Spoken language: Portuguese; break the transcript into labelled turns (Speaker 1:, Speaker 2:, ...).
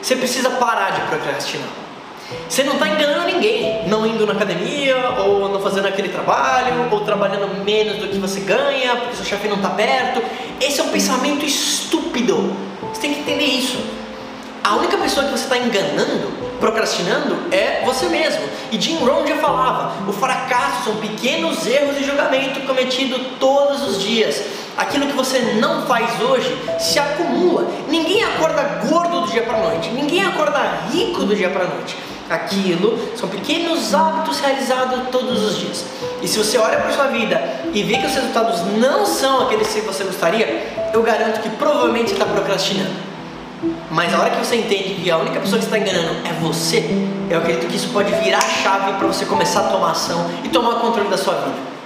Speaker 1: Você precisa parar de procrastinar. Você não está enganando ninguém, não indo na academia, ou não fazendo aquele trabalho, ou trabalhando menos do que você ganha, porque seu chefe não está perto. Esse é um pensamento estúpido. Você tem que entender isso. A única pessoa que você está enganando, procrastinando, é você mesmo. E Jim Rohn já falava: o fracasso são pequenos erros de julgamento cometidos todos os dias. Aquilo que você não faz hoje se acumula. Ninguém acorda gordo do dia para noite. Ninguém acorda rico do dia para noite. Aquilo são pequenos hábitos realizados todos os dias. E se você olha para sua vida e vê que os resultados não são aqueles que você gostaria, eu garanto que provavelmente está procrastinando. Mas a hora que você entende que a única pessoa que está enganando é você, eu acredito que isso pode virar a chave para você começar a tomar ação e tomar controle da sua vida.